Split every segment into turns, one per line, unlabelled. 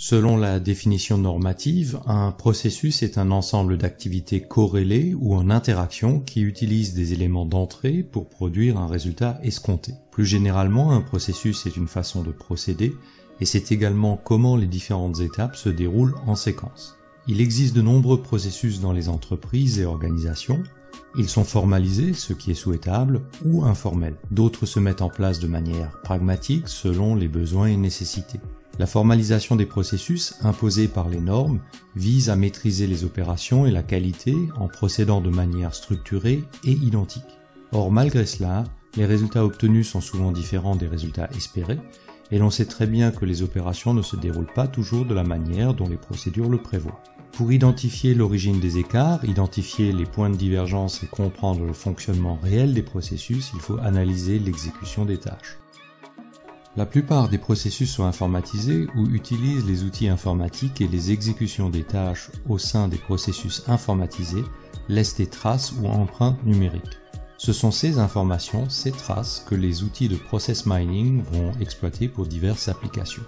Selon la définition normative, un processus est un ensemble d'activités corrélées ou en interaction qui utilisent des éléments d'entrée pour produire un résultat escompté. Plus généralement, un processus est une façon de procéder et c'est également comment les différentes étapes se déroulent en séquence. Il existe de nombreux processus dans les entreprises et organisations. Ils sont formalisés, ce qui est souhaitable, ou informels. D'autres se mettent en place de manière pragmatique selon les besoins et nécessités. La formalisation des processus imposés par les normes vise à maîtriser les opérations et la qualité en procédant de manière structurée et identique. Or, malgré cela, les résultats obtenus sont souvent différents des résultats espérés, et l'on sait très bien que les opérations ne se déroulent pas toujours de la manière dont les procédures le prévoient. Pour identifier l'origine des écarts, identifier les points de divergence et comprendre le fonctionnement réel des processus, il faut analyser l'exécution des tâches. La plupart des processus sont informatisés ou utilisent les outils informatiques et les exécutions des tâches au sein des processus informatisés laissent des traces ou empreintes numériques. Ce sont ces informations, ces traces, que les outils de process mining vont exploiter pour diverses applications.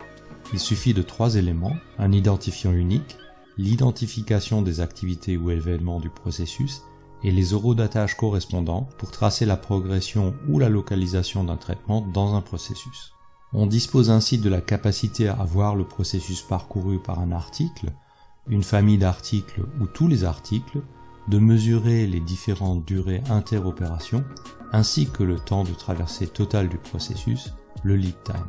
Il suffit de trois éléments, un identifiant unique, l'identification des activités ou événements du processus et les eurodatage correspondants pour tracer la progression ou la localisation d'un traitement dans un processus. On dispose ainsi de la capacité à voir le processus parcouru par un article, une famille d'articles ou tous les articles, de mesurer les différentes durées interopération, ainsi que le temps de traversée total du processus, le lead time.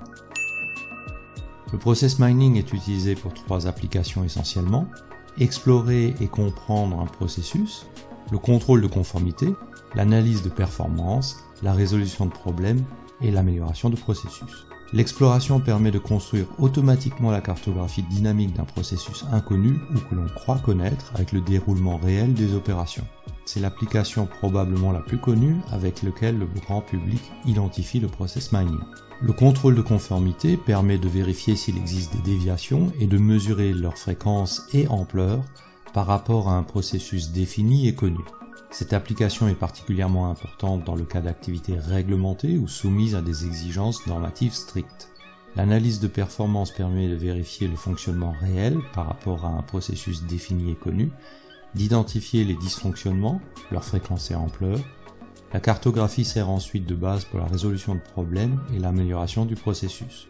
Le process mining est utilisé pour trois applications essentiellement, explorer et comprendre un processus, le contrôle de conformité, l'analyse de performance, la résolution de problèmes et l'amélioration de processus. L'exploration permet de construire automatiquement la cartographie dynamique d'un processus inconnu ou que l'on croit connaître avec le déroulement réel des opérations. C'est l'application probablement la plus connue avec laquelle le grand public identifie le process mining. Le contrôle de conformité permet de vérifier s'il existe des déviations et de mesurer leur fréquence et ampleur par rapport à un processus défini et connu. Cette application est particulièrement importante dans le cas d'activités réglementées ou soumises à des exigences normatives strictes. L'analyse de performance permet de vérifier le fonctionnement réel par rapport à un processus défini et connu, d'identifier les dysfonctionnements, leur fréquence et ampleur. La cartographie sert ensuite de base pour la résolution de problèmes et l'amélioration du processus.